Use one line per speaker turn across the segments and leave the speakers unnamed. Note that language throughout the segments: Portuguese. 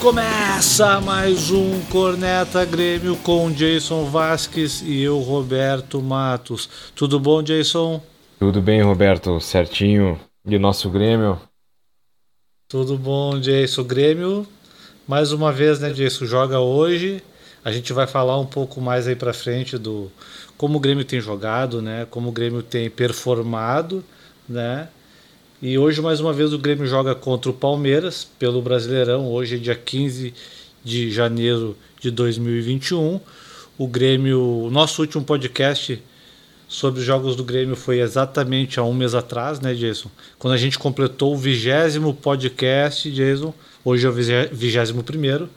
Começa mais um Corneta Grêmio com Jason Vasques e eu, Roberto Matos. Tudo bom, Jason?
Tudo bem, Roberto, certinho. E o nosso Grêmio?
Tudo bom, Jason. Grêmio, mais uma vez, né, Jason, joga hoje. A gente vai falar um pouco mais aí para frente do como o Grêmio tem jogado, né? Como o Grêmio tem performado, né? E hoje, mais uma vez, o Grêmio joga contra o Palmeiras pelo Brasileirão. Hoje é dia 15 de janeiro de 2021. O Grêmio, o nosso último podcast sobre os jogos do Grêmio foi exatamente há um mês atrás, né, Jason? Quando a gente completou o vigésimo podcast, Jason. Hoje é o vigésimo primeiro.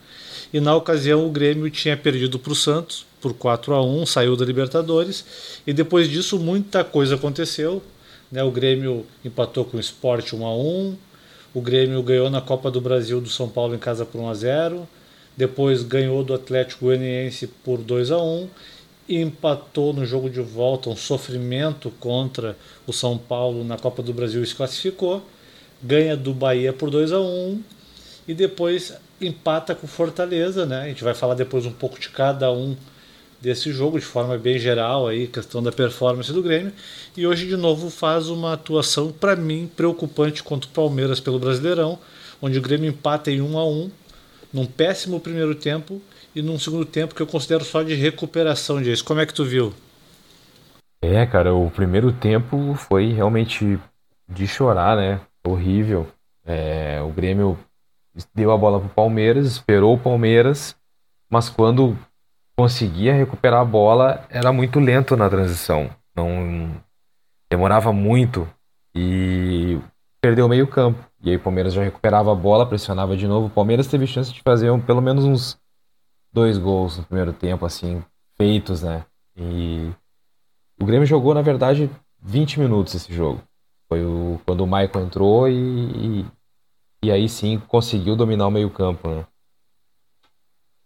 E na ocasião o Grêmio tinha perdido para o Santos por 4 a 1 saiu da Libertadores. E depois disso muita coisa aconteceu. Né? O Grêmio empatou com o Sport 1 a 1 o Grêmio ganhou na Copa do Brasil do São Paulo em casa por 1 a 0 depois ganhou do Atlético Goianiense por 2 a 1 e empatou no jogo de volta, um sofrimento contra o São Paulo na Copa do Brasil e se classificou, ganha do Bahia por 2 a 1 e depois empata com Fortaleza, né? A gente vai falar depois um pouco de cada um desse jogo de forma bem geral aí, questão da performance do Grêmio. E hoje de novo faz uma atuação para mim preocupante contra o Palmeiras pelo Brasileirão, onde o Grêmio empata em 1 a 1, num péssimo primeiro tempo e num segundo tempo que eu considero só de recuperação disso. Como é que tu viu?
É, cara, o primeiro tempo foi realmente de chorar, né? Horrível. É, o Grêmio deu a bola pro Palmeiras, esperou o Palmeiras, mas quando conseguia recuperar a bola, era muito lento na transição. Não demorava muito e perdeu meio campo. E aí o Palmeiras já recuperava a bola, pressionava de novo. O Palmeiras teve chance de fazer um, pelo menos uns dois gols no primeiro tempo, assim, feitos, né? E o Grêmio jogou, na verdade, 20 minutos esse jogo. Foi o, quando o Michael entrou e, e, e aí sim conseguiu dominar o meio campo, né?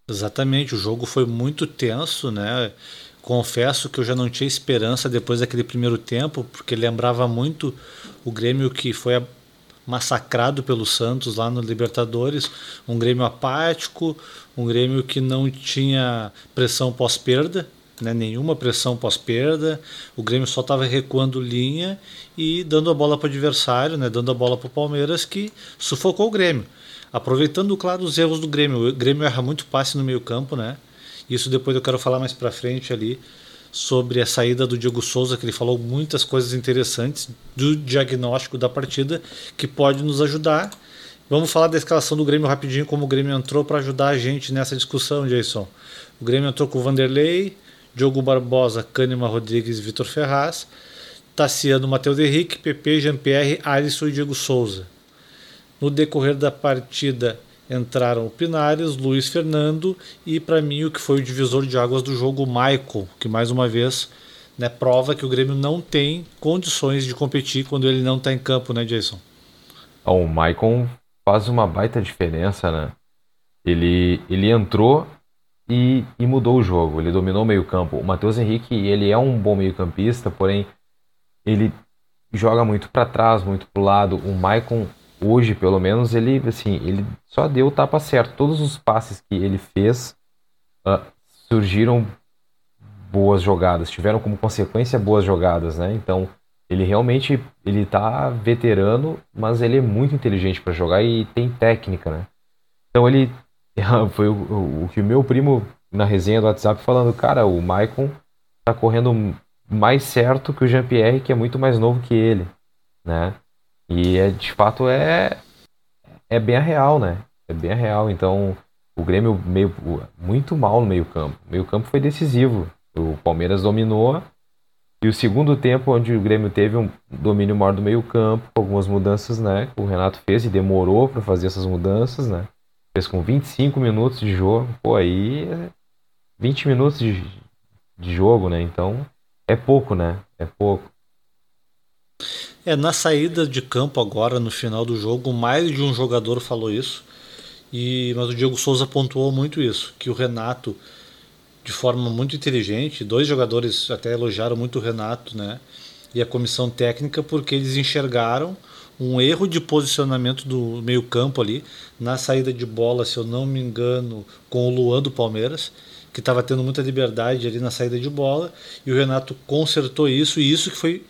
Exatamente, o jogo foi muito tenso, né? Confesso que eu já não tinha esperança depois daquele primeiro tempo, porque lembrava muito o Grêmio que foi massacrado pelo Santos lá no Libertadores, um Grêmio apático, um Grêmio que não tinha pressão pós-perda, né, nenhuma pressão pós-perda, o Grêmio só estava recuando linha e dando a bola para o adversário, né, dando a bola para o Palmeiras, que sufocou o Grêmio. Aproveitando, claro, os erros do Grêmio. O Grêmio erra muito passe no meio campo, né? Isso depois eu quero falar mais para frente ali sobre a saída do Diego Souza, que ele falou muitas coisas interessantes do diagnóstico da partida que pode nos ajudar. Vamos falar da escalação do Grêmio rapidinho, como o Grêmio entrou para ajudar a gente nessa discussão, Jason. O Grêmio entrou com Vanderlei, Diogo Barbosa, Cânima Rodrigues Vitor Ferraz, Tassiano, Matheus Henrique, PP, Jean-Pierre, Alisson e Diego Souza. No decorrer da partida entraram o Pinares, Luiz Fernando e para mim o que foi o divisor de águas do jogo, o Michael, que mais uma vez né, prova que o Grêmio não tem condições de competir quando ele não está em campo, né, Jason?
o Michael faz uma baita diferença, né? Ele, ele entrou e, e mudou o jogo, ele dominou o meio campo. O Matheus Henrique, ele é um bom meio campista, porém ele joga muito para trás, muito para o lado. O Maicon hoje, pelo menos, ele assim, ele só deu o tapa certo. Todos os passes que ele fez uh, surgiram boas jogadas, tiveram como consequência boas jogadas, né? Então, ele realmente ele tá veterano, mas ele é muito inteligente para jogar e tem técnica, né? Então ele foi o, o, que o meu primo na resenha do WhatsApp falando, cara, o Maicon tá correndo mais certo que o Jean-Pierre, que é muito mais novo que ele, né? E é, de fato é, é bem a real, né? É bem a real. Então o Grêmio meio, muito mal no meio campo. O meio campo foi decisivo. O Palmeiras dominou. E o segundo tempo, onde o Grêmio teve um domínio maior do meio campo, algumas mudanças, né? O Renato fez e demorou para fazer essas mudanças, né? Fez com 25 minutos de jogo. Pô, aí 20 minutos de, de jogo, né? Então é pouco, né? É pouco.
É, na saída de campo agora, no final do jogo, mais de um jogador falou isso. E, mas o Diego Souza pontuou muito isso, que o Renato, de forma muito inteligente, dois jogadores até elogiaram muito o Renato, né? E a comissão técnica, porque eles enxergaram um erro de posicionamento do meio-campo ali, na saída de bola, se eu não me engano, com o Luan do Palmeiras, que estava tendo muita liberdade ali na saída de bola, e o Renato consertou isso, e isso que foi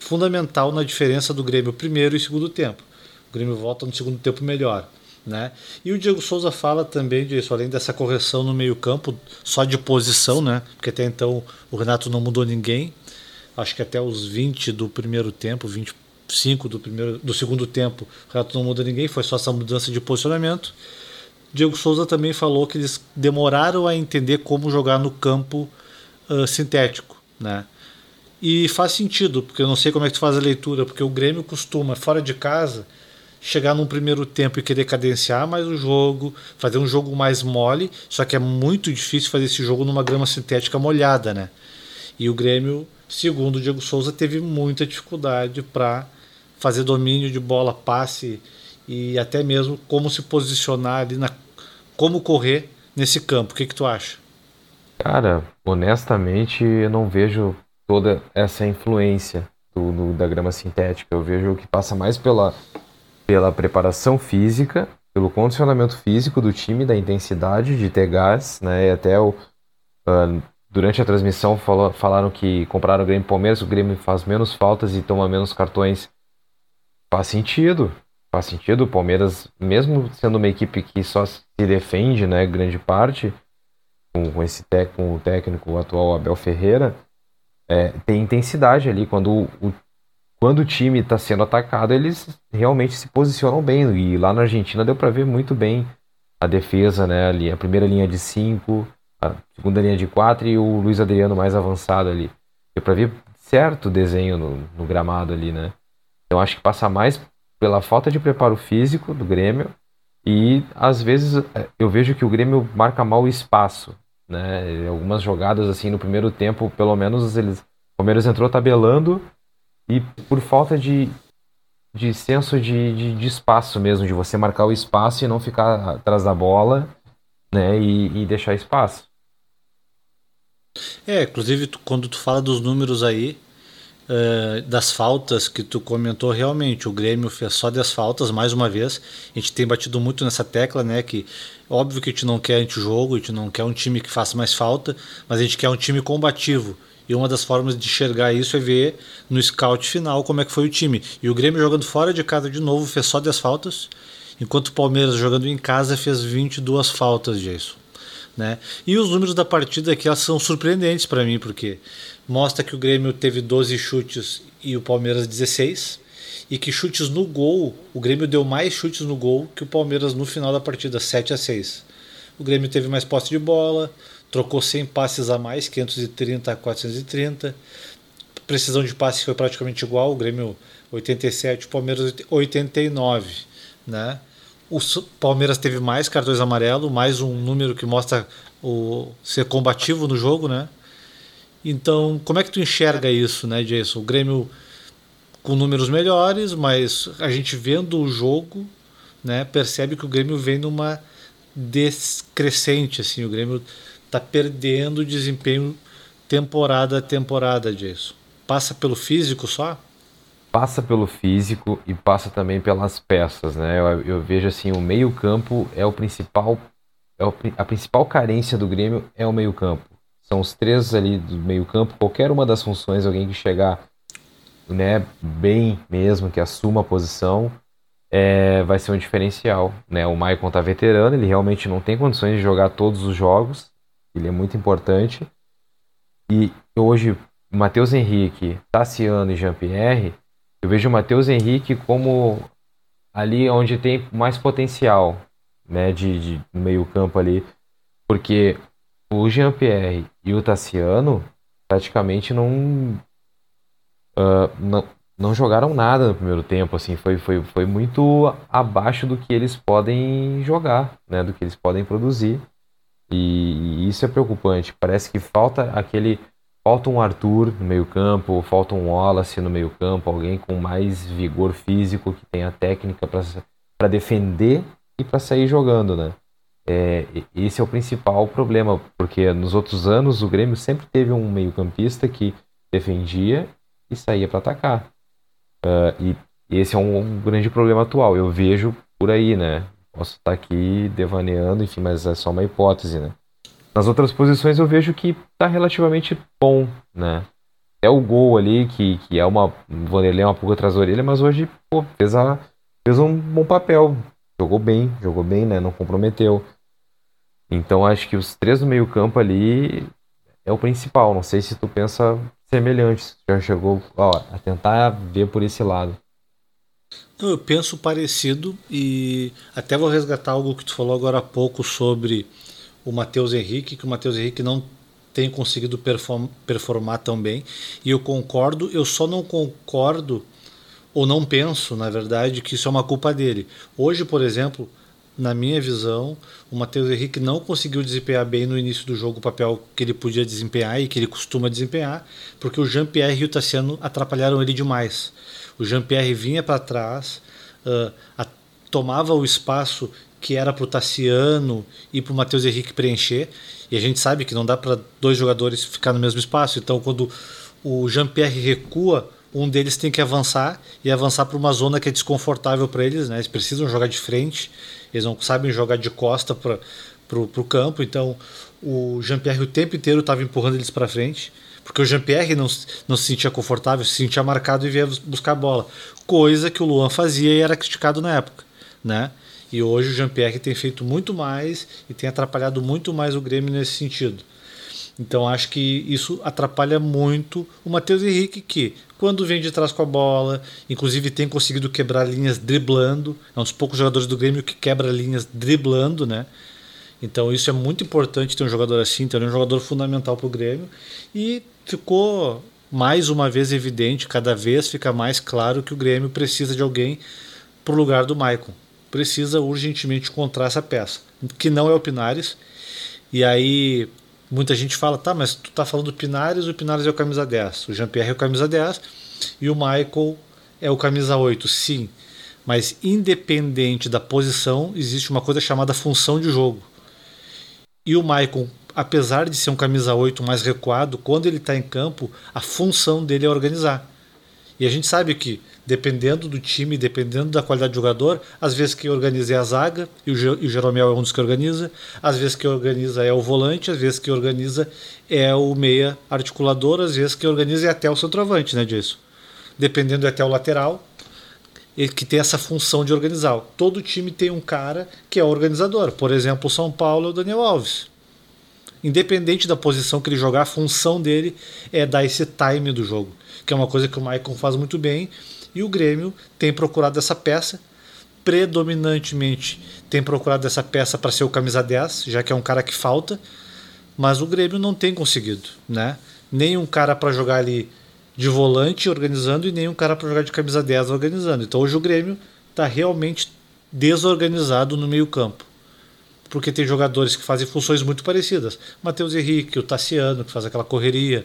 fundamental na diferença do Grêmio primeiro e segundo tempo. O Grêmio volta no segundo tempo melhor. Né? E o Diego Souza fala também disso, além dessa correção no meio-campo, só de posição, né? Porque até então o Renato não mudou ninguém. Acho que até os 20 do primeiro tempo, 25 do, primeiro, do segundo tempo, o Renato não muda ninguém, foi só essa mudança de posicionamento. Diego Souza também falou que eles demoraram a entender como jogar no campo uh, sintético, né? E faz sentido, porque eu não sei como é que tu faz a leitura, porque o Grêmio costuma, fora de casa, chegar num primeiro tempo e querer cadenciar mais o jogo, fazer um jogo mais mole, só que é muito difícil fazer esse jogo numa grama sintética molhada, né? E o Grêmio, segundo o Diego Souza, teve muita dificuldade para fazer domínio de bola, passe e até mesmo como se posicionar ali na como correr nesse campo. O que que tu acha?
Cara, honestamente, eu não vejo toda essa influência do, do, da grama sintética. Eu vejo que passa mais pela pela preparação física, pelo condicionamento físico do time, da intensidade de ter gás, né? E até o, uh, durante a transmissão falou, falaram que compraram o Grêmio Palmeiras, o Grêmio faz menos faltas e toma menos cartões. Faz sentido, faz sentido. O Palmeiras, mesmo sendo uma equipe que só se defende, né, grande parte, com, esse com o técnico atual Abel Ferreira, é, tem intensidade ali. Quando o, quando o time está sendo atacado, eles realmente se posicionam bem. E lá na Argentina deu para ver muito bem a defesa, né? Ali, a primeira linha de 5, a segunda linha de 4 e o Luiz Adriano mais avançado ali. Deu para ver certo desenho no, no, gramado ali, né? Então acho que passa mais pela falta de preparo físico do Grêmio e às vezes é, eu vejo que o Grêmio marca mal o espaço, né? Algumas jogadas assim no primeiro tempo, pelo menos eles o Palmeiras entrou tabelando e por falta de, de senso de, de, de, espaço mesmo, de você marcar o espaço e não ficar atrás da bola, né, e, e deixar espaço.
É, inclusive quando tu fala dos números aí, uh, das faltas que tu comentou, realmente, o Grêmio fez só 10 faltas, mais uma vez, a gente tem batido muito nessa tecla, né, que óbvio que a gente não quer antijogo, a gente não quer um time que faça mais falta, mas a gente quer um time combativo, e uma das formas de enxergar isso é ver no scout final como é que foi o time. E o Grêmio jogando fora de casa de novo fez só 10 faltas, enquanto o Palmeiras jogando em casa fez 22 faltas, Jason. Né? E os números da partida aqui são surpreendentes para mim, porque mostra que o Grêmio teve 12 chutes e o Palmeiras 16, e que chutes no gol, o Grêmio deu mais chutes no gol que o Palmeiras no final da partida, 7 a 6. O Grêmio teve mais posse de bola, trocou 100 passes a mais, 530 a 430. Precisão de passe foi praticamente igual, o Grêmio 87, o Palmeiras 89, né? O Palmeiras teve mais cartões amarelos, mais um número que mostra o ser combativo no jogo, né? Então, como é que tu enxerga isso, né, Jason? O Grêmio com números melhores, mas a gente vendo o jogo, né, percebe que o Grêmio vem numa descrescente, assim, o Grêmio está perdendo desempenho temporada a temporada disso. Passa pelo físico só?
Passa pelo físico e passa também pelas peças, né? Eu, eu vejo assim, o meio campo é o principal, é o, a principal carência do Grêmio é o meio campo. São os três ali do meio campo, qualquer uma das funções, alguém que chegar né, bem mesmo, que assuma a posição, é, vai ser um diferencial. Né? O Maicon tá veterano, ele realmente não tem condições de jogar todos os jogos, ele é muito importante. E hoje, Matheus Henrique, Tassiano e Jean-Pierre, eu vejo o Matheus Henrique como ali onde tem mais potencial, né, de, de meio campo ali, porque o Jean-Pierre e o Tassiano praticamente não, uh, não não jogaram nada no primeiro tempo, assim, foi, foi, foi muito abaixo do que eles podem jogar, né, do que eles podem produzir. E, isso é preocupante. Parece que falta aquele. Falta um Arthur no meio-campo, falta um Wallace no meio-campo, alguém com mais vigor físico, que tenha técnica para defender e para sair jogando, né? É, esse é o principal problema, porque nos outros anos o Grêmio sempre teve um meio-campista que defendia e saía para atacar. Uh, e esse é um, um, grande problema atual. Eu vejo por aí, né? Posso estar aqui devaneando, enfim, mas é só uma hipótese, né? Nas outras posições eu vejo que está relativamente bom, né? É o gol ali, que, que é uma. O Vanderlei é uma pulga atrás da orelha, mas hoje, pô, fez, a, fez um bom papel. Jogou bem, jogou bem, né? Não comprometeu. Então acho que os três do meio-campo ali é o principal. Não sei se tu pensa semelhante, se já chegou ó, a tentar ver por esse lado.
Eu penso parecido e até vou resgatar algo que tu falou agora há pouco sobre o Matheus Henrique, que o Matheus Henrique não tem conseguido perform, performar tão bem. E eu concordo, eu só não concordo, ou não penso, na verdade, que isso é uma culpa dele. Hoje, por exemplo, na minha visão, o Matheus Henrique não conseguiu desempenhar bem no início do jogo o papel que ele podia desempenhar e que ele costuma desempenhar, porque o Jean-Pierre e o Tassiano atrapalharam ele demais. O Jean-Pierre vinha para trás, uh, a, tomava o espaço que era para o Tassiano e para o Matheus Henrique preencher. E a gente sabe que não dá para dois jogadores ficar no mesmo espaço. Então, quando o Jean-Pierre recua, um deles tem que avançar e avançar para uma zona que é desconfortável para eles. Né? Eles precisam jogar de frente, eles não sabem jogar de costa para o campo. Então, o Jean-Pierre o tempo inteiro estava empurrando eles para frente. Porque o Jean-Pierre não, não se sentia confortável, se sentia marcado e via buscar a bola. Coisa que o Luan fazia e era criticado na época. Né? E hoje o Jean-Pierre tem feito muito mais e tem atrapalhado muito mais o Grêmio nesse sentido. Então acho que isso atrapalha muito o Matheus Henrique, que quando vem de trás com a bola, inclusive tem conseguido quebrar linhas driblando, é um dos poucos jogadores do Grêmio que quebra linhas driblando, né? Então isso é muito importante ter um jogador assim, ter um jogador fundamental para o Grêmio. E ficou mais uma vez evidente, cada vez fica mais claro que o Grêmio precisa de alguém para o lugar do Maicon precisa urgentemente encontrar essa peça, que não é o Pinares. E aí muita gente fala, tá, mas tu tá falando do Pinares, o Pinares é o camisa 10, o Jean-Pierre é o camisa 10 e o Michael é o camisa 8. Sim, mas independente da posição, existe uma coisa chamada função de jogo. E o Michael, apesar de ser um camisa 8 mais recuado, quando ele está em campo, a função dele é organizar. E a gente sabe que dependendo do time, dependendo da qualidade do jogador, às vezes quem organiza é a zaga, e o Jeromel é um dos que organiza, às vezes quem organiza é o volante, às vezes quem organiza é o meia articulador, às vezes quem organiza é até o centroavante, né, disso. Dependendo é até o lateral, que tem essa função de organizar. Todo time tem um cara que é organizador. Por exemplo, o São Paulo é o Daniel Alves. Independente da posição que ele jogar, a função dele é dar esse time do jogo, que é uma coisa que o Maicon faz muito bem e o Grêmio tem procurado essa peça, predominantemente tem procurado essa peça para ser o camisa 10, já que é um cara que falta, mas o Grêmio não tem conseguido, né? Nem um cara para jogar ali de volante organizando e nem um cara para jogar de camisa 10 organizando. Então hoje o Grêmio está realmente desorganizado no meio-campo. Porque tem jogadores que fazem funções muito parecidas. Matheus Henrique, o Tassiano, que faz aquela correria,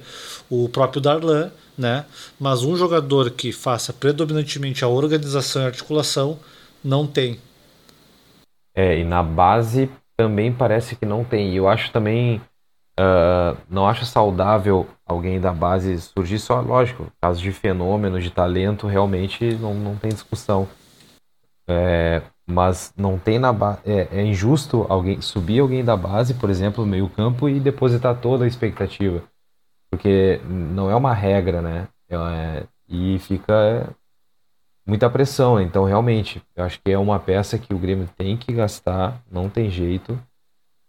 o próprio Darlan, né? Mas um jogador que faça predominantemente a organização e articulação não tem.
É, e na base também parece que não tem. E eu acho também. Uh, não acho saudável alguém da base surgir só, lógico, casos de fenômeno, de talento, realmente não, não tem discussão. É, mas não tem na base. É, é, injusto alguém subir alguém da base, por exemplo, no meio-campo e depositar toda a expectativa porque não é uma regra, né? É, e fica muita pressão. Então, realmente, eu acho que é uma peça que o Grêmio tem que gastar, não tem jeito.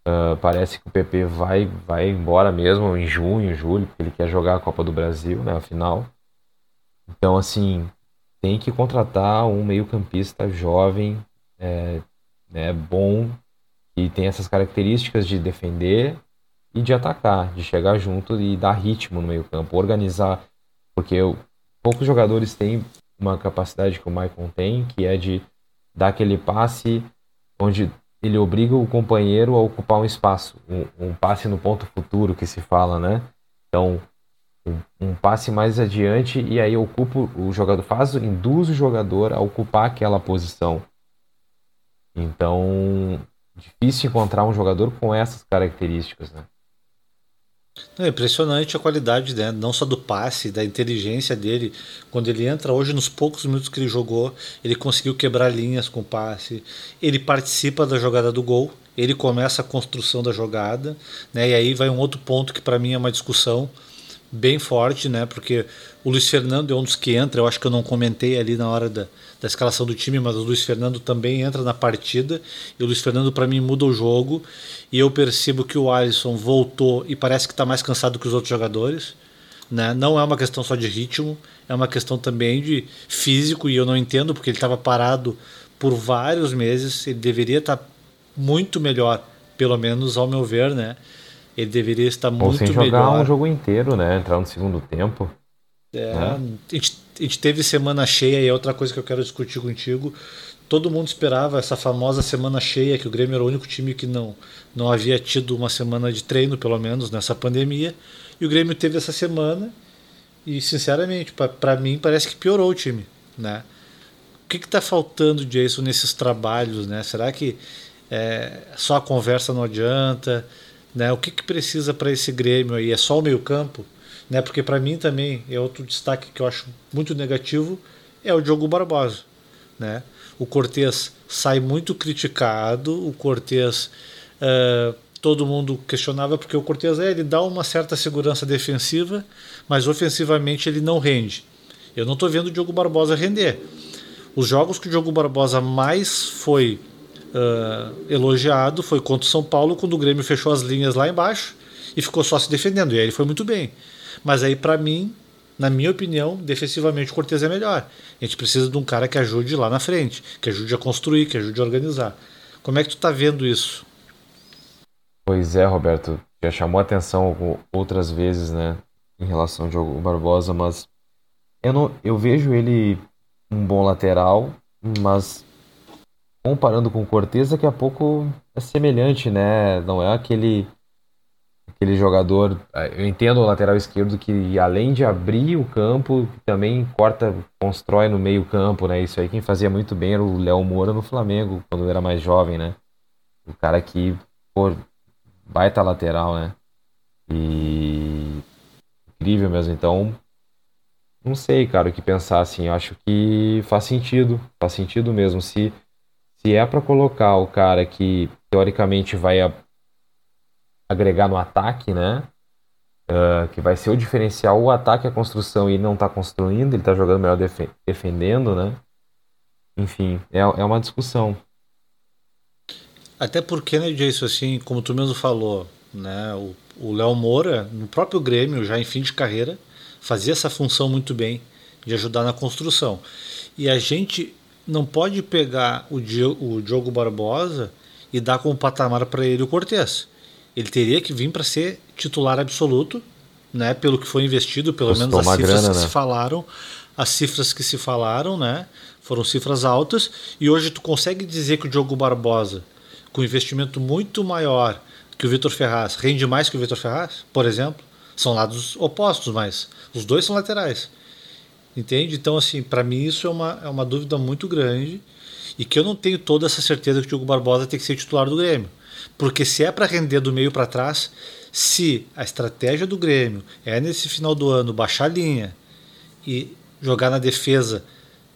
Uh, parece que o PP vai, vai embora mesmo em junho, julho, porque ele quer jogar a Copa do Brasil, né? A final. Então, assim, tem que contratar um meio-campista jovem, é, né, bom, que tem essas características de defender e de atacar, de chegar junto e dar ritmo no meio-campo, organizar, porque eu, poucos jogadores têm uma capacidade que o Maicon tem, que é de dar aquele passe onde ele obriga o companheiro a ocupar um espaço, um, um passe no ponto futuro que se fala, né? Então, um, um, passe mais adiante e aí ocupa o jogador, faz, induz o jogador a ocupar aquela posição. Então, difícil encontrar um jogador com essas características, né?
É impressionante a qualidade, né? não só do passe, da inteligência dele. Quando ele entra hoje, nos poucos minutos que ele jogou, ele conseguiu quebrar linhas com o passe. Ele participa da jogada do gol, ele começa a construção da jogada, né? E aí vai um outro ponto que para mim é uma discussão bem forte, né? Porque o Luiz Fernando é um dos que entra, eu acho que eu não comentei ali na hora da, da escalação do time, mas o Luiz Fernando também entra na partida. E o Luiz Fernando, para mim, muda o jogo. E eu percebo que o Alisson voltou e parece que está mais cansado que os outros jogadores. Né? Não é uma questão só de ritmo, é uma questão também de físico. E eu não entendo porque ele estava parado por vários meses. Ele deveria estar tá muito melhor, pelo menos ao meu ver, né? Ele deveria estar Ou muito
sem jogar melhor. um jogo inteiro, né? Entrar no segundo tempo.
É, né? a, gente, a gente teve semana cheia e é outra coisa que eu quero discutir contigo. Todo mundo esperava essa famosa semana cheia, que o Grêmio era o único time que não, não havia tido uma semana de treino, pelo menos, nessa pandemia. E o Grêmio teve essa semana e, sinceramente, para mim parece que piorou o time, né? O que está faltando, Jason, nesses trabalhos, né? Será que é, só a conversa não adianta? Né? O que, que precisa para esse Grêmio aí? É só o meio campo? Né? Porque para mim também é outro destaque que eu acho muito negativo é o Diogo Barbosa. Né? O Cortez sai muito criticado, o Cortez uh, todo mundo questionava porque o Cortez é, ele dá uma certa segurança defensiva, mas ofensivamente ele não rende. Eu não estou vendo o Diogo Barbosa render. Os jogos que o Diogo Barbosa mais foi uh, elogiado foi contra o São Paulo, quando o Grêmio fechou as linhas lá embaixo e ficou só se defendendo. E aí ele foi muito bem. Mas aí, para mim, na minha opinião, defensivamente o Cortez é melhor. A gente precisa de um cara que ajude lá na frente, que ajude a construir, que ajude a organizar. Como é que tu está vendo isso?
Pois é, Roberto. Já chamou atenção outras vezes, né, em relação ao jogo Barbosa, mas eu não, eu vejo ele um bom lateral, mas comparando com o Cortez, daqui a pouco é semelhante, né? Não é aquele aquele jogador. Eu entendo o lateral esquerdo que além de abrir o campo, também corta, constrói no meio campo, né? Isso aí quem fazia muito bem era o Léo Moura no Flamengo quando era mais jovem, né? O cara que pô, baita lateral, né? E incrível mesmo. Então, não sei, cara, o que pensar assim. Eu acho que faz sentido, faz sentido mesmo se se é para colocar o cara que teoricamente vai agregar no ataque, né? Uh, que vai ser o diferencial, o ataque, a construção, e ele não está construindo, ele está jogando melhor def defendendo, né? Enfim, é, é uma discussão.
Até porque, né, Jason, assim, como tu mesmo falou, né, o Léo Moura, no próprio Grêmio, já em fim de carreira, fazia essa função muito bem de ajudar na construção. E a gente não pode pegar o, Diogo, o Diogo Barbosa e dar como patamar para ele o Cortez. Ele teria que vir para ser titular absoluto, né? Pelo que foi investido, pelo Custou menos as cifras grana, que né? se falaram, as cifras que se falaram, né? Foram cifras altas e hoje tu consegue dizer que o Diogo Barbosa, com investimento muito maior que o Vitor Ferraz, rende mais que o Vitor Ferraz, por exemplo. São lados opostos, mas os dois são laterais. Entende? Então, assim, para mim isso é uma, é uma dúvida muito grande e que eu não tenho toda essa certeza que o Diogo Barbosa tem que ser titular do Grêmio. Porque se é para render do meio para trás, se a estratégia do Grêmio é nesse final do ano baixar a linha e jogar na defesa,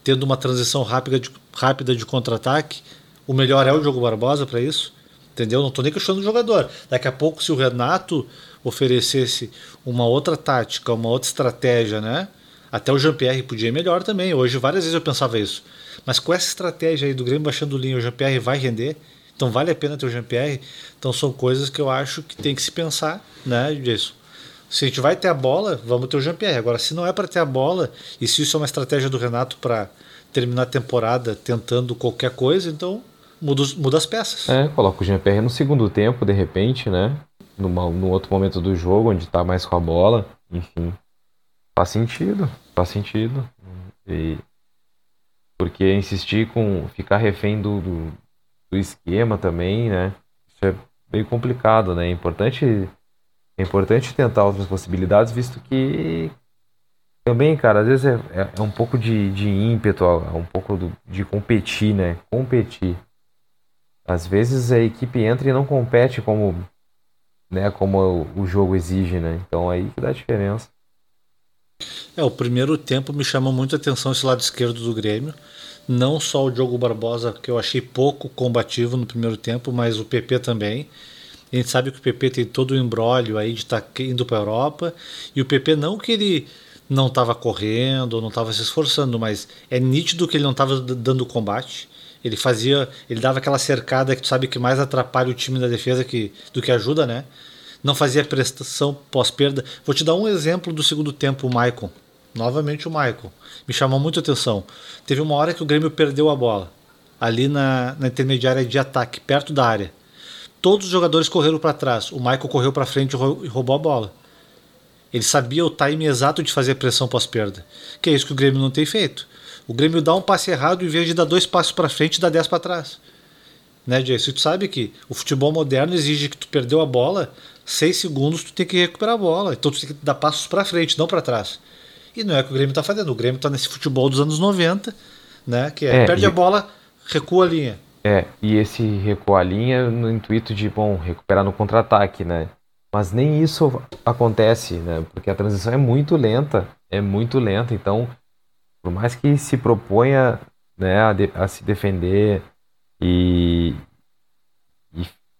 tendo uma transição rápida de, rápida de contra-ataque, o melhor é o Diogo Barbosa para isso. Entendeu? Não estou nem questionando o jogador. Daqui a pouco, se o Renato oferecesse uma outra tática, uma outra estratégia, né? Até o Jean-Pierre podia ir melhor também. Hoje, várias vezes eu pensava isso. Mas com essa estratégia aí do Grêmio baixando linha, o Jean-Pierre vai render. Então vale a pena ter o Jean-Pierre. Então são coisas que eu acho que tem que se pensar, né, disso. Se a gente vai ter a bola, vamos ter o Jean-Pierre. Agora, se não é para ter a bola, e se isso é uma estratégia do Renato para terminar a temporada tentando qualquer coisa, então muda, muda as peças.
É, coloca o Jean-Pierre no segundo tempo, de repente, né? Numa, no outro momento do jogo, onde está mais com a bola. Enfim, Faz sentido, faz sentido. E porque insistir com ficar refém do, do, do, esquema também, né? Isso é meio complicado, né? É importante, é importante tentar outras possibilidades, visto que também, cara, às vezes é, é, é um pouco de, de ímpeto, é um pouco do, de competir, né? Competir. Às vezes a equipe entra e não compete como né, como o jogo exige, né? Então aí que dá diferença.
É, o primeiro tempo me chamou muito a atenção esse lado esquerdo do Grêmio. Não só o Diogo Barbosa, que eu achei pouco combativo no primeiro tempo, mas o PP também. A gente sabe que o PP tem todo o embrólio aí de estar tá indo para a Europa. E o PP não que ele não estava correndo, não estava se esforçando, mas é nítido que ele não estava dando combate. Ele fazia, ele dava aquela cercada que tu sabe que mais atrapalha o time da defesa que, do que ajuda, né? Não fazia prestação pós-perda. Vou te dar um exemplo do segundo tempo, o Maicon. Novamente o Maicon. Me chamou muito atenção. Teve uma hora que o Grêmio perdeu a bola. Ali na, na intermediária de ataque, perto da área. Todos os jogadores correram para trás. O Maicon correu para frente e roubou a bola. Ele sabia o time exato de fazer pressão pós-perda. Que é isso que o Grêmio não tem feito. O Grêmio dá um passe errado em vez de dar dois passos para frente dá dez para trás. Né, Jason? Tu sabe que o futebol moderno exige que tu perdeu a bola, seis segundos tu tem que recuperar a bola. Então tu tem que dar passos para frente, não para trás. E não é o que o Grêmio está fazendo. O Grêmio está nesse futebol dos anos 90, né? Que é, é perde e... a bola, recua a linha.
É, e esse recuar a linha no intuito de, bom, recuperar no contra-ataque, né? Mas nem isso acontece, né? Porque a transição é muito lenta, é muito lenta. Então, por mais que se proponha né, a, de, a se defender e, e,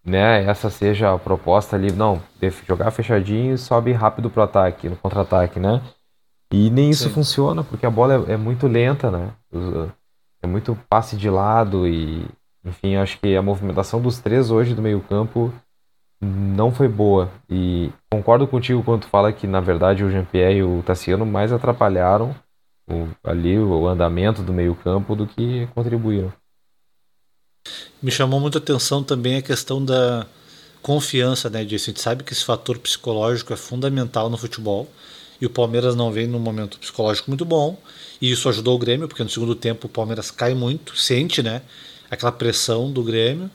né, essa seja a proposta ali, não, jogar fechadinho e sobe rápido pro ataque, no contra-ataque, né? E nem isso Sim. funciona, porque a bola é, é, muito lenta, né? É muito passe de lado e, enfim, acho que a movimentação dos três hoje do meio campo não foi boa. E concordo contigo quando tu fala que, na verdade, o Jean-Pierre e o Tassiano mais atrapalharam o, ali o andamento do meio-campo do que contribuíram.
Me chamou muita atenção também a questão da confiança, né, disso. A gente sabe que esse fator psicológico é fundamental no futebol e o Palmeiras não vem num momento psicológico muito bom e isso ajudou o Grêmio, porque no segundo tempo o Palmeiras cai muito, sente, né, aquela pressão do Grêmio.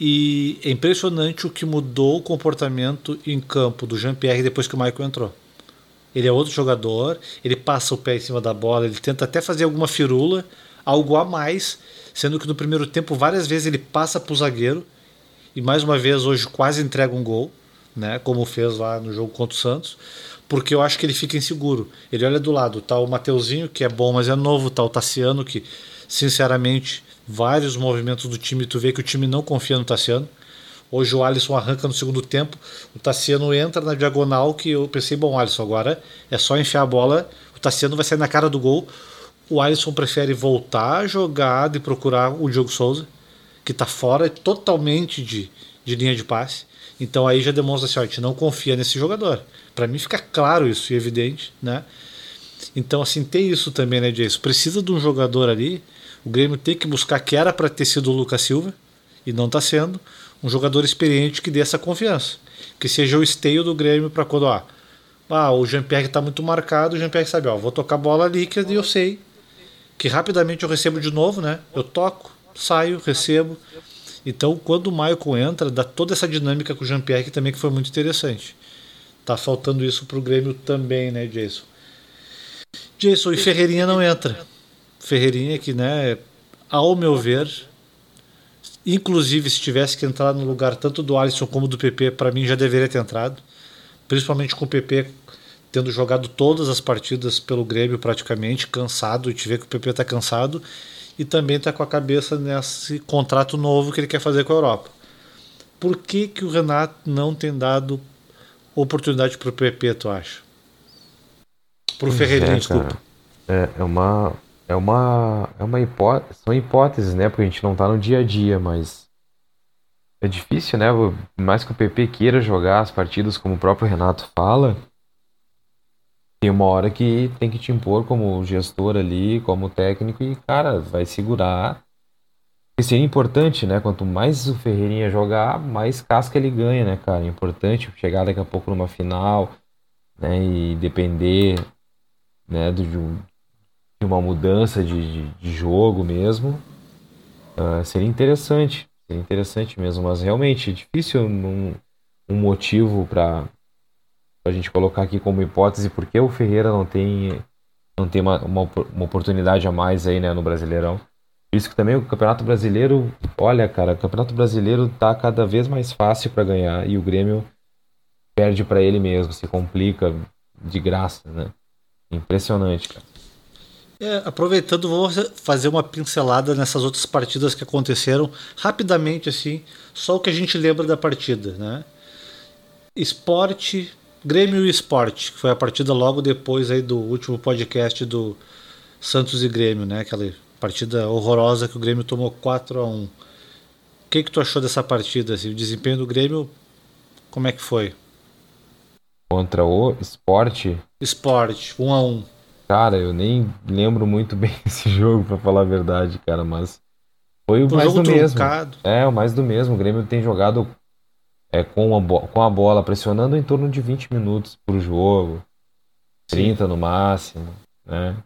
E é impressionante o que mudou o comportamento em campo do Jean-Pierre depois que o Michael entrou. Ele é outro jogador, ele passa o pé em cima da bola, ele tenta até fazer alguma firula, algo a mais, sendo que no primeiro tempo várias vezes ele passa para o zagueiro e mais uma vez hoje quase entrega um gol, né, como fez lá no jogo contra o Santos, porque eu acho que ele fica inseguro. Ele olha do lado, tá o Mateuzinho, que é bom, mas é novo, tá o Tassiano, que sinceramente vários movimentos do time, tu vê que o time não confia no Tassiano. Hoje o Alisson arranca no segundo tempo, o Tassiano entra na diagonal, que eu pensei, bom, Alisson, agora é só enfiar a bola, o Tassiano vai sair na cara do gol. O Alisson prefere voltar a jogar e procurar o Diogo Souza, que está fora totalmente de, de linha de passe. Então aí já demonstra assim, ó, a gente não confia nesse jogador. Para mim fica claro isso e evidente, né? Então assim, tem isso também, né, Jason? Precisa de um jogador ali, o Grêmio tem que buscar que era para ter sido o Lucas Silva, e não está sendo um jogador experiente que dê essa confiança. Que seja o esteio do Grêmio para quando, ah, ah o Jean-Pierre está muito marcado, o Jean-Pierre sabe, ó, vou tocar bola ali que eu sei que rapidamente eu recebo de novo, né? Eu toco, saio, recebo. Então, quando o Maicon entra, dá toda essa dinâmica com o Jean-Pierre também que foi muito interessante. Tá faltando isso pro Grêmio também, né, Jason? Jason e Ferreirinha não entra. Ferreirinha que, né, ao meu ver, Inclusive, se tivesse que entrar no lugar tanto do Alisson como do PP, para mim já deveria ter entrado. Principalmente com o PP tendo jogado todas as partidas pelo Grêmio praticamente, cansado, e te vê que o PP está cansado e também está com a cabeça nesse contrato novo que ele quer fazer com a Europa. Por que, que o Renato não tem dado oportunidade para o PP, tu acha? Para o Ferreirinha, é, desculpa.
É, é uma é uma, é uma hipótese, são hipóteses, né? Porque a gente não tá no dia a dia, mas é difícil, né? Mais que o PP queira jogar as partidas como o próprio Renato fala, tem uma hora que tem que te impor como gestor ali, como técnico e, cara, vai segurar. E seria importante, né? Quanto mais o Ferreirinha jogar, mais casca ele ganha, né, cara? É importante chegar daqui a pouco numa final, né? E depender, né, do, de uma mudança de, de, de jogo mesmo, uh, seria interessante. Seria interessante mesmo, mas realmente é difícil um, um motivo para a gente colocar aqui como hipótese porque o Ferreira não tem não tem uma, uma, uma, oportunidade a mais aí né, no Brasileirão. Por isso que também o Campeonato Brasileiro, olha, cara, o Campeonato Brasileiro tá cada vez mais fácil para ganhar e o Grêmio perde para ele mesmo, se complica de graça, né? Impressionante, cara.
É, aproveitando, vou fazer uma pincelada nessas outras partidas que aconteceram rapidamente, assim, só o que a gente lembra da partida, né? Esporte, Grêmio e Esporte, que foi a partida logo depois aí do último podcast do Santos e Grêmio, né? Aquela partida horrorosa que o Grêmio tomou 4 a 1 O que, que tu achou dessa partida? Assim? O desempenho do Grêmio, como é que foi?
Contra o Esporte?
Esporte, 1 a 1
Cara, eu nem lembro muito bem esse jogo, para falar a verdade, cara, mas foi o mais do mesmo. É, o mais do mesmo. O Grêmio tem jogado é, com, a com a bola, pressionando em torno de 20 minutos por jogo, 30 Sim. no máximo, né?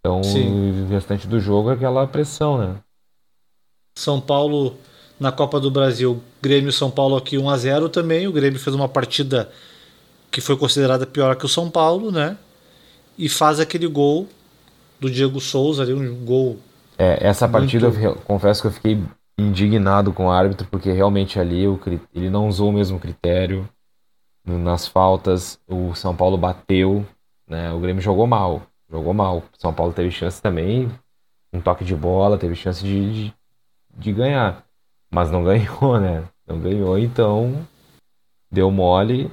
Então, Sim. o restante do jogo é aquela pressão, né?
São Paulo na Copa do Brasil, Grêmio São Paulo aqui 1 a 0 também. O Grêmio fez uma partida que foi considerada pior que o São Paulo, né? e faz aquele gol do Diego Souza ali, um gol.
É, essa partida muito... eu confesso que eu fiquei indignado com o árbitro, porque realmente ali o, ele não usou o mesmo critério. Nas faltas, o São Paulo bateu, né? O Grêmio jogou mal. Jogou mal. O São Paulo teve chance também, um toque de bola, teve chance de, de, de ganhar. Mas não ganhou, né? Não ganhou, então deu mole.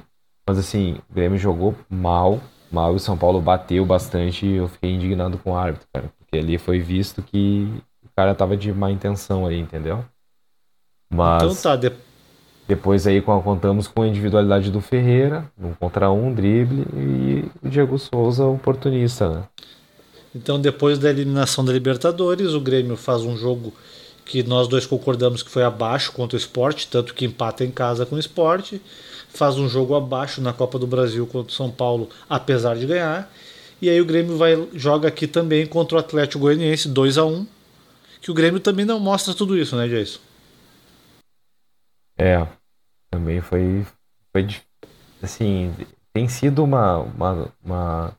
Mas assim, o Grêmio jogou mal, mal o São Paulo bateu bastante e eu fiquei indignado com o árbitro, cara. Porque ali foi visto que cara tava de má intenção aí, entendeu? Mas então tá, de... depois aí contamos com a individualidade do Ferreira, um contra um, drible, e o Diego Souza oportunista, né?
Então depois da eliminação da Libertadores, o Grêmio faz um jogo que nós dois concordamos que foi abaixo contra o esporte, tanto que empata em casa com o esporte faz um jogo abaixo na Copa do Brasil contra o São Paulo, apesar de ganhar. E aí o Grêmio vai joga aqui também contra o Atlético Goianiense 2 a 1 que o Grêmio também não mostra tudo isso, né, Jason?
É, também foi, foi assim, tem sido uma, uma, uma,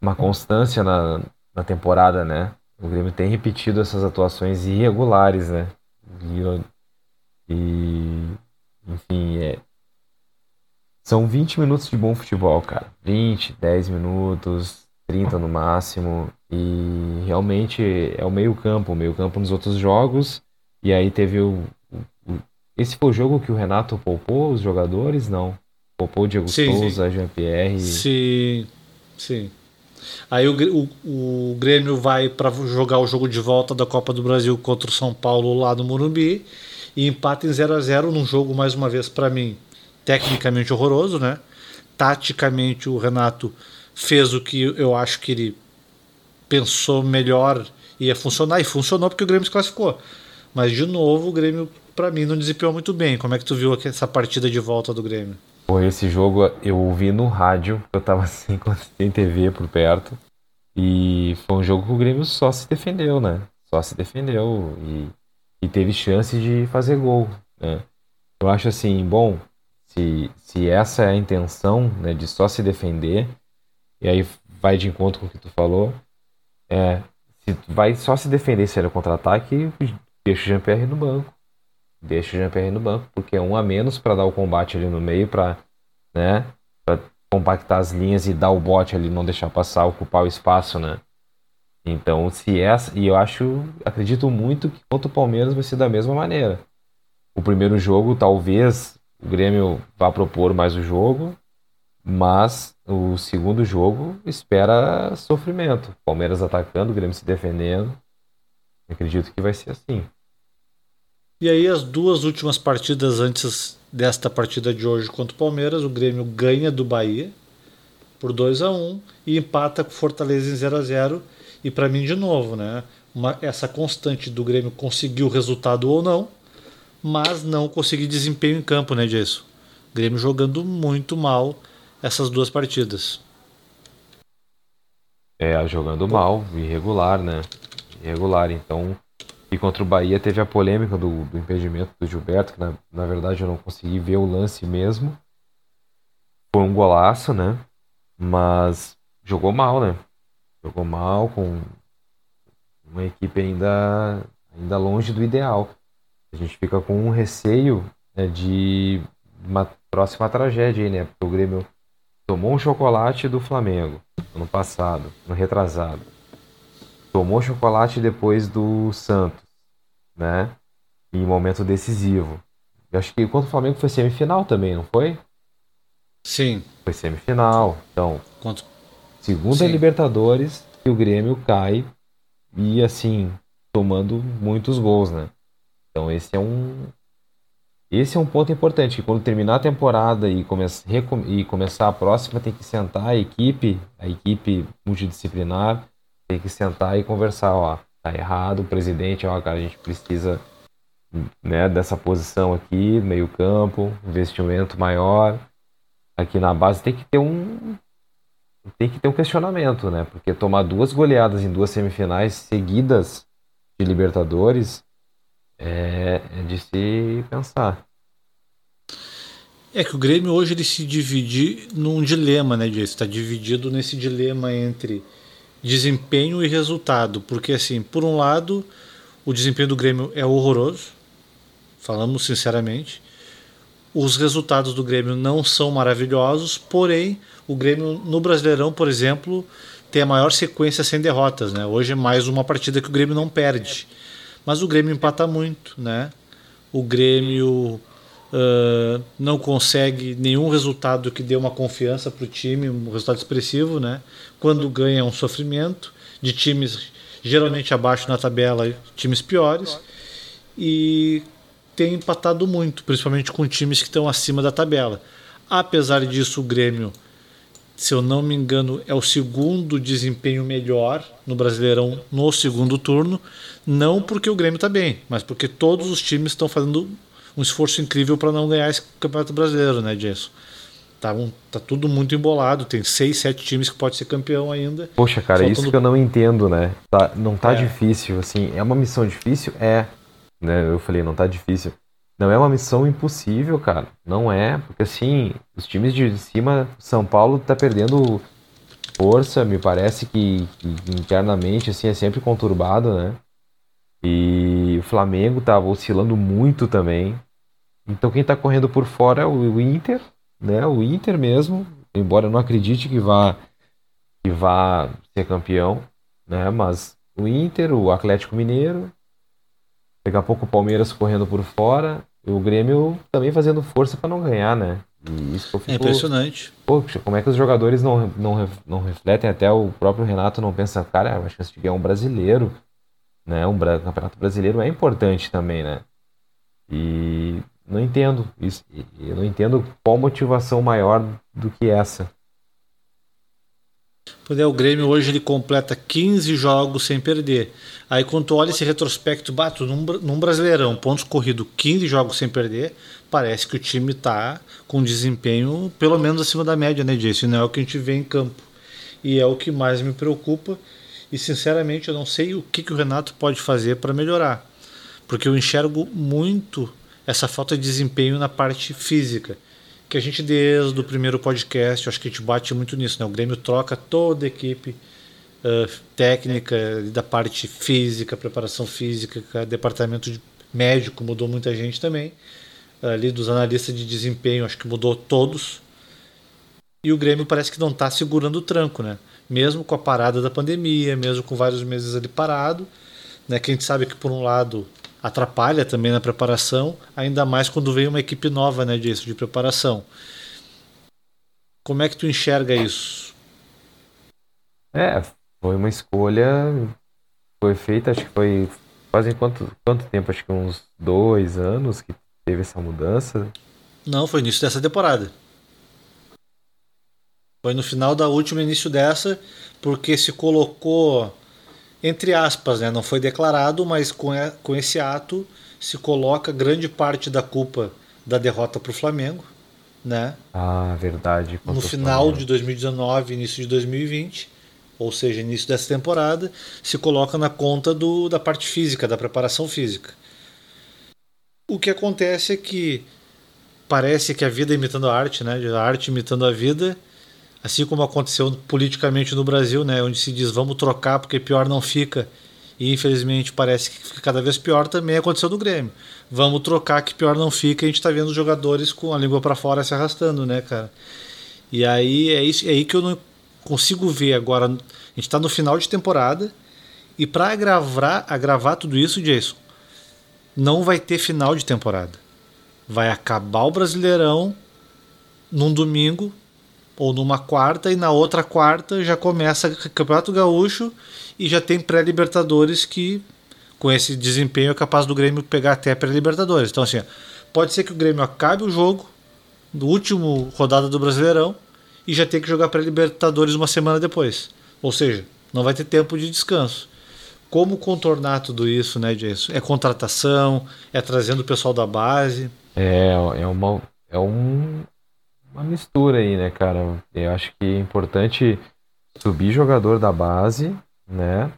uma constância na, na temporada, né? O Grêmio tem repetido essas atuações irregulares, né? E, e enfim, é. São 20 minutos de bom futebol, cara. 20, 10 minutos, 30 no máximo. E realmente é o meio-campo. O meio-campo nos outros jogos. E aí teve o, o, Esse foi o jogo que o Renato poupou os jogadores? Não. Poupou o Diego sim, Souza, Jean-Pierre.
Sim, sim. Aí o, o, o Grêmio vai para jogar o jogo de volta da Copa do Brasil contra o São Paulo lá no Morumbi e empata em 0 a 0 num jogo, mais uma vez, para mim, tecnicamente horroroso, né? Taticamente, o Renato fez o que eu acho que ele pensou melhor ia funcionar, e funcionou porque o Grêmio se classificou. Mas, de novo, o Grêmio, para mim, não desempenhou muito bem. Como é que tu viu essa partida de volta do Grêmio?
Pô, esse jogo eu ouvi no rádio, eu tava sem, sem TV por perto. E foi um jogo que o Grêmio só se defendeu, né? Só se defendeu. E e teve chance de fazer gol. Né? Eu acho assim, bom, se, se essa é a intenção né, de só se defender, e aí vai de encontro com o que tu falou, é, se vai só se defender se era contra-ataque, deixa o Jean-Pierre no banco. Deixa o Jean-Pierre no banco, porque é um a menos para dar o combate ali no meio, para né, compactar as linhas e dar o bote ali, não deixar passar, ocupar o espaço, né? Então, se essa. E eu acho. Acredito muito que contra o Palmeiras vai ser da mesma maneira. O primeiro jogo, talvez o Grêmio vá propor mais o jogo, mas o segundo jogo espera sofrimento. Palmeiras atacando, o Grêmio se defendendo. Acredito que vai ser assim.
E aí, as duas últimas partidas antes desta partida de hoje contra o Palmeiras, o Grêmio ganha do Bahia por 2 a 1 e empata com Fortaleza em 0 a 0 e para mim, de novo, né? Uma, essa constante do Grêmio conseguiu o resultado ou não, mas não conseguir desempenho em campo, né, disso. Grêmio jogando muito mal essas duas partidas.
É, jogando mal, irregular, né? Irregular. Então, e contra o Bahia teve a polêmica do, do impedimento do Gilberto, que na, na verdade eu não consegui ver o lance mesmo. Foi um golaço, né? Mas jogou mal, né? Jogou mal com uma equipe ainda, ainda longe do ideal. A gente fica com um receio né, de uma próxima tragédia aí, né? Porque o Grêmio tomou um chocolate do Flamengo ano passado, no retrasado. Tomou chocolate depois do Santos, né? Em momento decisivo. Eu acho que contra o Flamengo foi semifinal também, não foi?
Sim.
Foi semifinal. Então,
Contra...
segunda
Sim.
Libertadores que o Grêmio cai e assim, tomando muitos gols, né? Então esse é um esse é um ponto importante, que quando terminar a temporada e, come e começar a próxima, tem que sentar a equipe, a equipe multidisciplinar, tem que sentar e conversar, ó, tá errado, o presidente, ó, cara, a gente precisa né, dessa posição aqui, meio campo, investimento maior, aqui na base tem que ter um tem que ter um questionamento, né? Porque tomar duas goleadas em duas semifinais seguidas de Libertadores é, é de se pensar.
É que o Grêmio hoje ele se divide num dilema, né, Diego? Está dividido nesse dilema entre desempenho e resultado. Porque, assim, por um lado, o desempenho do Grêmio é horroroso, falamos sinceramente. Os resultados do Grêmio não são maravilhosos, porém, o Grêmio no Brasileirão, por exemplo, tem a maior sequência sem derrotas, né? Hoje é mais uma partida que o Grêmio não perde. Mas o Grêmio empata muito, né? O Grêmio uh, não consegue nenhum resultado que dê uma confiança para o time, um resultado expressivo, né? Quando ganha é um sofrimento de times geralmente abaixo na tabela, times piores. E tem empatado muito, principalmente com times que estão acima da tabela. Apesar disso, o Grêmio, se eu não me engano, é o segundo desempenho melhor no Brasileirão no segundo turno. Não porque o Grêmio está bem, mas porque todos os times estão fazendo um esforço incrível para não ganhar esse Campeonato Brasileiro, né, Jason? Tá, um, tá tudo muito embolado, tem seis, sete times que pode ser campeão ainda.
Poxa, cara, Faltando... isso que eu não entendo, né? Tá, não tá é. difícil, assim, é uma missão difícil? É, né? Eu falei, não tá difícil. Não é uma missão impossível, cara. Não é, porque assim, os times de cima, São Paulo tá perdendo força, me parece que, que internamente assim é sempre conturbado, né? E o Flamengo tá oscilando muito também. Então quem tá correndo por fora é o Inter, né? O Inter mesmo, embora eu não acredite que vá que vá ser campeão, né? Mas o Inter, o Atlético Mineiro, Daqui a pouco o Palmeiras correndo por fora o Grêmio também fazendo força para não ganhar, né?
E isso eu fico... É impressionante.
Poxa, como é que os jogadores não, não, não refletem? Até o próprio Renato não pensa, cara, a chance de ganhar um brasileiro, né? Um campeonato brasileiro é importante também, né? E não entendo isso. Eu não entendo qual motivação maior do que essa.
Pois é, o Grêmio hoje ele completa 15 jogos sem perder. Aí quando tu olha esse retrospecto, bato num, num Brasileirão, pontos corridos, 15 jogos sem perder, parece que o time está com desempenho pelo menos acima da média, né, Jason? Não é o que a gente vê em campo. E é o que mais me preocupa. E sinceramente eu não sei o que, que o Renato pode fazer para melhorar. Porque eu enxergo muito essa falta de desempenho na parte física que a gente desde o primeiro podcast, acho que a gente bate muito nisso, né? O Grêmio troca toda a equipe uh, técnica, da parte física, preparação física, departamento de médico mudou muita gente também. Ali dos analistas de desempenho, acho que mudou todos. E o Grêmio parece que não está segurando o tranco, né? Mesmo com a parada da pandemia, mesmo com vários meses ali parado, né? Que a gente sabe que por um lado atrapalha também na preparação, ainda mais quando vem uma equipe nova, né, disso, de preparação. Como é que tu enxerga isso?
É, foi uma escolha, foi feita, acho que foi fazem quanto, quanto tempo? Acho que uns dois anos que teve essa mudança.
Não, foi início dessa temporada. Foi no final da última, início dessa, porque se colocou entre aspas, né? não foi declarado, mas com, com esse ato se coloca grande parte da culpa da derrota para o Flamengo. Né?
Ah, verdade.
No final de 2019, início de 2020, ou seja, início dessa temporada, se coloca na conta do, da parte física, da preparação física. O que acontece é que parece que a vida imitando a arte, né? A arte imitando a vida, assim como aconteceu politicamente no Brasil, né, onde se diz vamos trocar porque pior não fica, e infelizmente parece que fica cada vez pior, também aconteceu no Grêmio. Vamos trocar que pior não fica, a gente está vendo os jogadores com a língua para fora se arrastando, né, cara? E aí é, isso, é aí que eu não consigo ver agora. A gente está no final de temporada e para agravar, agravar tudo isso, Jason, não vai ter final de temporada. Vai acabar o Brasileirão num domingo ou numa quarta e na outra quarta já começa o Campeonato Gaúcho e já tem pré-libertadores que com esse desempenho é capaz do Grêmio pegar até pré-libertadores. Então assim, pode ser que o Grêmio acabe o jogo no último rodada do Brasileirão e já tem que jogar pré-libertadores uma semana depois. Ou seja, não vai ter tempo de descanso. Como contornar tudo isso, né, Jason? É contratação, é trazendo o pessoal da base.
É, é uma é um, uma mistura aí, né, cara? Eu acho que é importante subir jogador da base, né?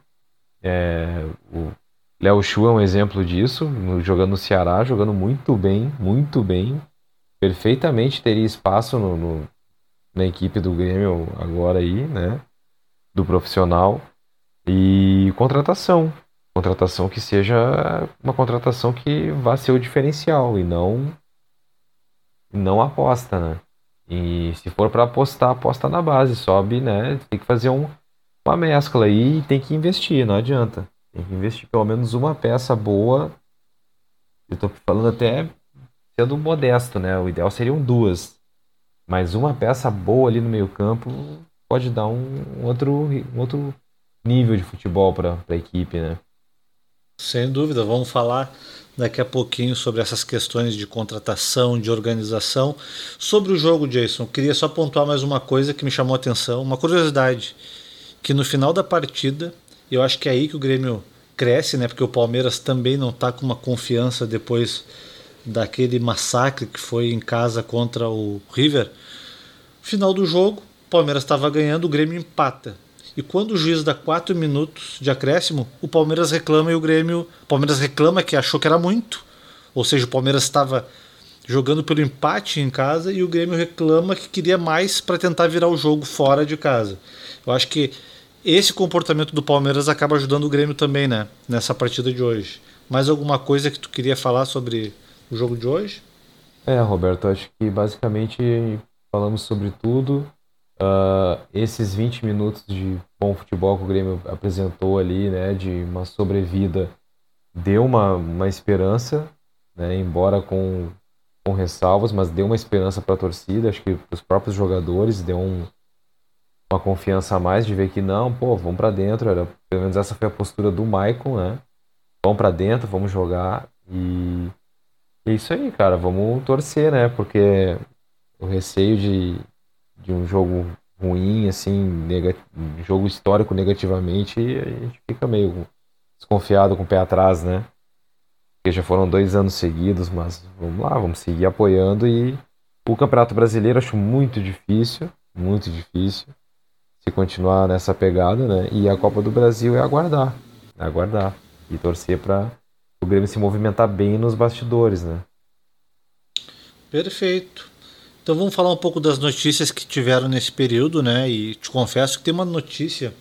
É, o Léo Chu é um exemplo disso, jogando no Ceará, jogando muito bem, muito bem. Perfeitamente teria espaço no, no, na equipe do Grêmio agora aí, né? Do profissional. E contratação. Contratação que seja uma contratação que vá ser o diferencial e não não aposta, né? E se for para apostar, aposta na base, sobe, né? Tem que fazer um, uma mescla aí e tem que investir, não adianta. Tem que investir pelo menos uma peça boa. Eu tô falando até sendo modesto, né? O ideal seriam duas. Mas uma peça boa ali no meio-campo pode dar um, outro, um outro nível de futebol para a equipe, né?
Sem dúvida, vamos falar daqui a pouquinho sobre essas questões de contratação, de organização. Sobre o jogo, Jason, queria só pontuar mais uma coisa que me chamou a atenção, uma curiosidade, que no final da partida, eu acho que é aí que o Grêmio cresce, né? Porque o Palmeiras também não está com uma confiança depois daquele massacre que foi em casa contra o River. Final do jogo, o Palmeiras estava ganhando, o Grêmio empata. E quando o juiz dá 4 minutos de acréscimo, o Palmeiras reclama e o Grêmio. O Palmeiras reclama que achou que era muito. Ou seja, o Palmeiras estava jogando pelo empate em casa e o Grêmio reclama que queria mais para tentar virar o jogo fora de casa. Eu acho que esse comportamento do Palmeiras acaba ajudando o Grêmio também, né? Nessa partida de hoje. Mais alguma coisa que tu queria falar sobre o jogo de hoje?
É, Roberto, acho que basicamente falamos sobre tudo. Uh, esses 20 minutos de bom futebol que o Grêmio apresentou ali, né, de uma sobrevida, deu uma, uma esperança, né, embora com, com ressalvas, mas deu uma esperança para a torcida, acho que os próprios jogadores, deu um, uma confiança a mais de ver que não, pô, vamos para dentro, era, pelo menos essa foi a postura do Maicon, né, vamos para dentro, vamos jogar e é isso aí, cara, vamos torcer, né, porque o receio de de um jogo ruim, assim, nega, jogo histórico negativamente, a gente fica meio desconfiado com o pé atrás, né? Porque já foram dois anos seguidos, mas vamos lá, vamos seguir apoiando e o Campeonato Brasileiro acho muito difícil, muito difícil se continuar nessa pegada, né? E a Copa do Brasil é aguardar, é aguardar e torcer para o Grêmio se movimentar bem nos bastidores, né?
Perfeito. Então vamos falar um pouco das notícias que tiveram nesse período, né? E te confesso que tem uma notícia.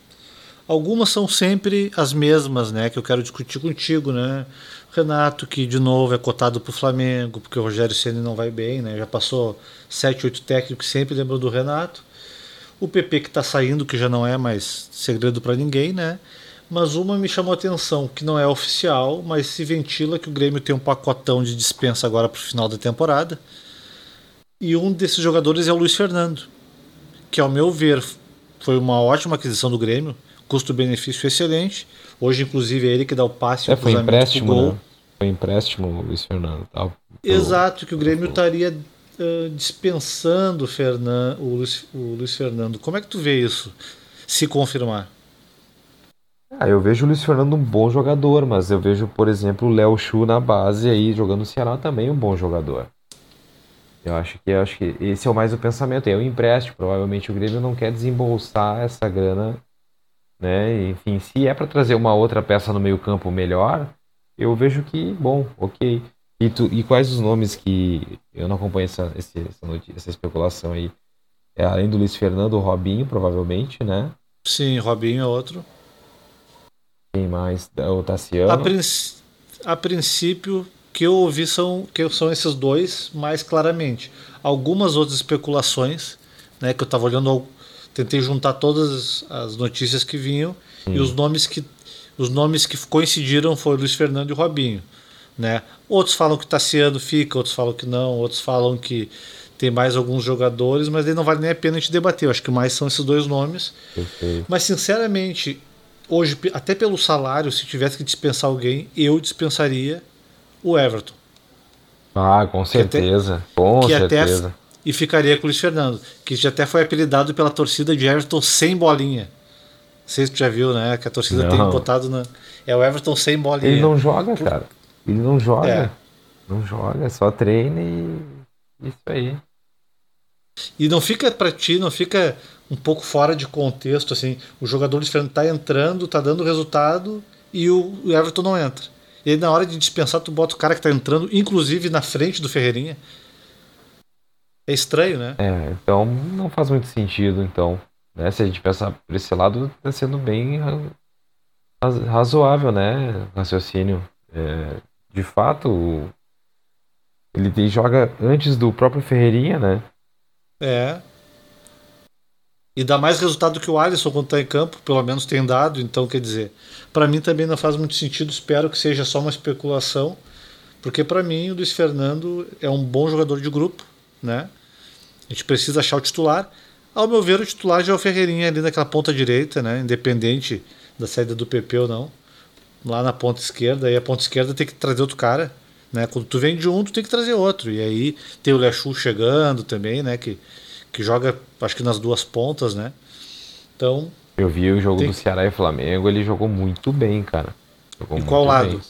Algumas são sempre as mesmas, né? Que eu quero discutir contigo, né? Renato, que de novo é cotado para o Flamengo, porque o Rogério Ceni não vai bem, né? Já passou 7, 8 técnicos sempre lembram do Renato. O PP que está saindo, que já não é mais segredo para ninguém, né? Mas uma me chamou a atenção, que não é oficial, mas se ventila que o Grêmio tem um pacotão de dispensa agora para o final da temporada e um desses jogadores é o Luiz Fernando, que, ao meu ver, foi uma ótima aquisição do Grêmio, custo-benefício excelente. Hoje, inclusive, é ele que dá o passe.
É, foi empréstimo, né? Foi empréstimo o Luiz Fernando. Tá?
Exato, que o Grêmio estaria uh, dispensando o, Fernan, o, Luiz, o Luiz Fernando. Como é que tu vê isso, se confirmar?
Ah, eu vejo o Luiz Fernando um bom jogador, mas eu vejo, por exemplo, o Léo Chu na base aí, jogando no Ceará também um bom jogador. Eu acho que eu acho que esse é o mais o pensamento, é o empréstimo. Provavelmente o Grêmio não quer desembolsar essa grana, né? Enfim, se é para trazer uma outra peça no meio-campo melhor, eu vejo que, bom, ok. E, tu, e quais os nomes que eu não acompanho essa, essa, notícia, essa especulação aí? É, além do Luiz Fernando, o Robinho, provavelmente, né?
Sim, Robinho é outro.
Quem mais? O Tassiano?
A, princ... a princípio, que eu ouvi são, que são esses dois mais claramente. Algumas outras especulações, né, que eu estava olhando, tentei juntar todas as notícias que vinham Sim. e os nomes que os nomes que coincidiram foram Luiz Fernando e Robinho, né? Outros falam que Tassiano fica, outros falam que não, outros falam que tem mais alguns jogadores, mas aí não vale nem a pena a gente debater. Eu acho que mais são esses dois nomes. Mas sinceramente, hoje, até pelo salário, se tivesse que dispensar alguém, eu dispensaria o Everton.
Ah, com certeza. Até, com certeza. Até,
e ficaria com o Luiz Fernando, que já até foi apelidado pela torcida de Everton sem bolinha. Não sei se tu já viu, né? Que a torcida não. tem botado na. É o Everton sem bolinha.
Ele não joga, cara. Ele não joga. É. Não joga, só treina e. Isso aí.
E não fica para ti, não fica um pouco fora de contexto, assim. O jogador Luiz Fernando tá entrando, tá dando resultado e o Everton não entra. E aí, na hora de dispensar, tu bota o cara que tá entrando, inclusive na frente do Ferreirinha. É estranho, né?
É, então não faz muito sentido, então. Né? Se a gente pensar por esse lado, tá sendo bem razoável, né? Raciocínio. É, de fato, ele joga antes do próprio Ferreirinha, né?
É. E dá mais resultado que o Alisson quando está em campo, pelo menos tem dado, então quer dizer, para mim também não faz muito sentido, espero que seja só uma especulação, porque para mim o Luiz Fernando é um bom jogador de grupo, né? A gente precisa achar o titular. Ao meu ver, o titular já é o Ferreirinha ali naquela ponta direita, né? Independente da saída do PP ou não. Lá na ponta esquerda, e a ponta esquerda tem que trazer outro cara, né? Quando tu vem de um, tu tem que trazer outro. E aí tem o Lechu chegando também, né? Que que joga, acho que nas duas pontas, né? Então.
Eu vi o jogo tem... do Ceará e Flamengo, ele jogou muito bem, cara. Jogou
em qual lado? Bem.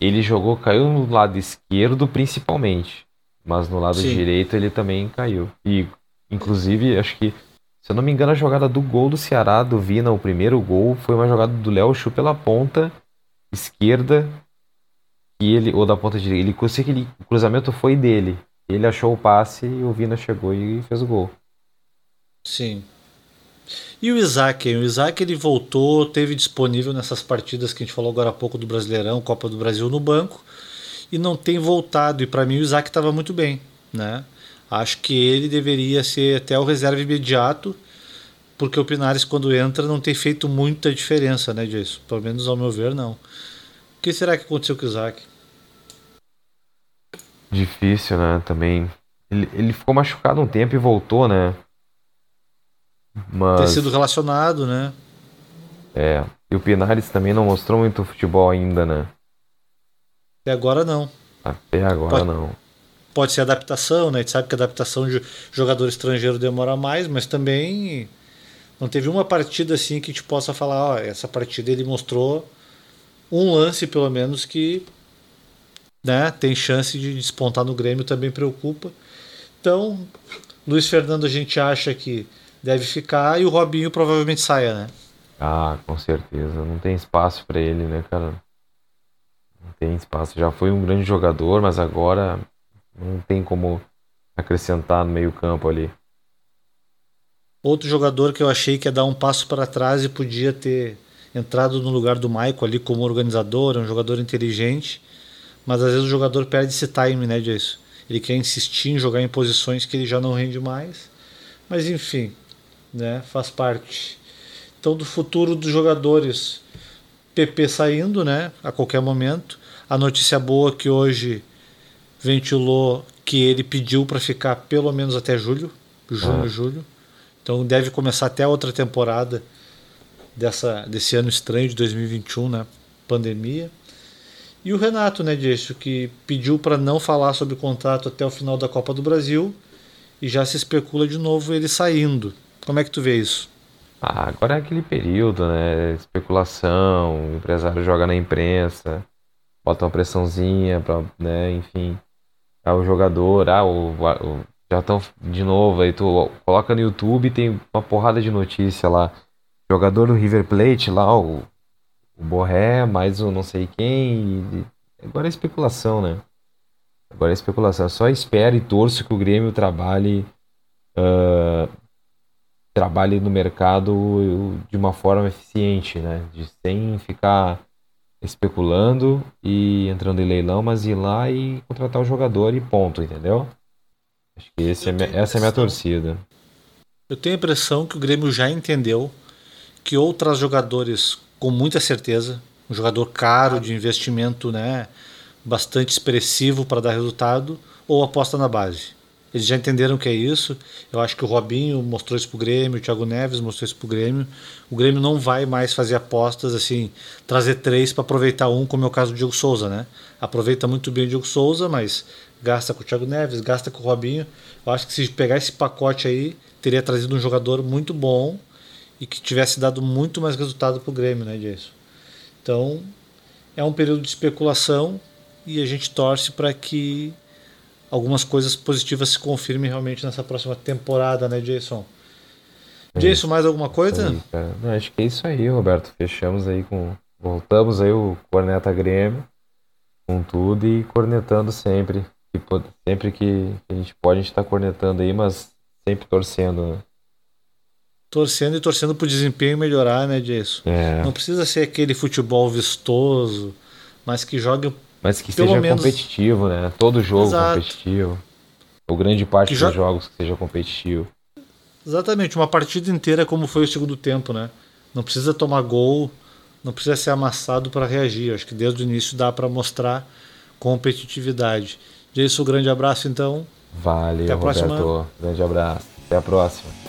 Ele jogou, caiu no lado esquerdo principalmente, mas no lado Sim. direito ele também caiu. E, inclusive, acho que, se eu não me engano, a jogada do gol do Ceará, do Vina, o primeiro gol, foi uma jogada do Léo Chu pela ponta esquerda, e ele, ou da ponta direita. Ele, eu sei que ele, o cruzamento foi dele. Ele achou o passe e o Vina chegou e fez o gol.
Sim. E o Isaac? O Isaac ele voltou, teve disponível nessas partidas que a gente falou agora há pouco do Brasileirão, Copa do Brasil no banco, e não tem voltado. E para mim o Isaac estava muito bem, né? Acho que ele deveria ser até o reserva imediato, porque o Pinares quando entra não tem feito muita diferença, né, disso. Pelo menos ao meu ver, não. O que será que aconteceu com o Isaac?
Difícil, né? Também. Ele, ele ficou machucado um tempo e voltou, né?
Mas... Ter sido relacionado, né?
É. E o Pinares também não mostrou muito futebol ainda, né?
Até agora não.
Até agora pode, não.
Pode ser adaptação, né? A gente sabe que a adaptação de jogador estrangeiro demora mais, mas também não teve uma partida assim que te possa falar, ó, essa partida ele mostrou um lance pelo menos que né, tem chance de despontar no Grêmio, também preocupa. Então, Luiz Fernando a gente acha que deve ficar e o Robinho provavelmente saia, né?
Ah, com certeza. Não tem espaço para ele, né, cara? Não tem espaço. Já foi um grande jogador, mas agora não tem como acrescentar no meio-campo ali.
Outro jogador que eu achei que ia dar um passo para trás e podia ter entrado no lugar do Maico ali como organizador, é um jogador inteligente, mas às vezes o jogador perde esse time, né, disso. Ele quer insistir em jogar em posições que ele já não rende mais. Mas enfim, né, faz parte. Então do futuro dos jogadores, PP saindo, né, a qualquer momento. A notícia boa que hoje ventilou que ele pediu para ficar pelo menos até julho, junho, ah. julho. Então deve começar até a outra temporada dessa desse ano estranho de 2021, né, pandemia. E o Renato, né, disso, que pediu para não falar sobre o contrato até o final da Copa do Brasil e já se especula de novo ele saindo. Como é que tu vê isso?
Ah, agora é aquele período, né? Especulação, o empresário joga na imprensa, bota uma pressãozinha para, né, enfim, ah, o jogador, ah, o, o já estão de novo, aí tu coloca no YouTube tem uma porrada de notícia lá. Jogador do River Plate lá, o o Borré, mais o não sei quem. E... Agora é especulação, né? Agora é especulação. Só espero e torço que o Grêmio trabalhe uh, trabalhe no mercado de uma forma eficiente, né? De sem ficar especulando e entrando em leilão, mas ir lá e contratar o jogador e ponto, entendeu? Acho que é, essa é a minha torcida.
Eu tenho a impressão que o Grêmio já entendeu que ou traz jogadores com muita certeza, um jogador caro de investimento, né, bastante expressivo para dar resultado, ou aposta na base. Eles já entenderam que é isso. Eu acho que o Robinho mostrou isso pro Grêmio, o Thiago Neves mostrou isso pro Grêmio. O Grêmio não vai mais fazer apostas assim, trazer três para aproveitar um, como é o caso do Diego Souza, né? Aproveita muito bem o Diego Souza, mas gasta com o Thiago Neves, gasta com o Robinho. Eu acho que se pegar esse pacote aí, teria trazido um jogador muito bom e que tivesse dado muito mais resultado pro Grêmio, né, disso. Então, é um período de especulação e a gente torce para que algumas coisas positivas se confirmem realmente nessa próxima temporada, né, Jason? Jason, mais alguma coisa?
Aí, Não, acho que é isso aí, Roberto. Fechamos aí com. Voltamos aí o Corneta Grêmio com tudo e cornetando sempre. sempre que a gente pode, a gente tá cornetando aí, mas sempre torcendo, né?
Torcendo e torcendo pro desempenho melhorar, né, Jason?
É.
Não precisa ser aquele futebol vistoso, mas que jogue
mas que seja menos... competitivo, né? Todo jogo Exato. competitivo. Ou grande parte que dos jo... jogos que seja competitivo.
Exatamente, uma partida inteira como foi o segundo tempo, né? Não precisa tomar gol, não precisa ser amassado para reagir. Acho que desde o início dá para mostrar competitividade. Jason, um grande abraço então.
Vale, Até a Roberto. Grande abraço. Até a próxima.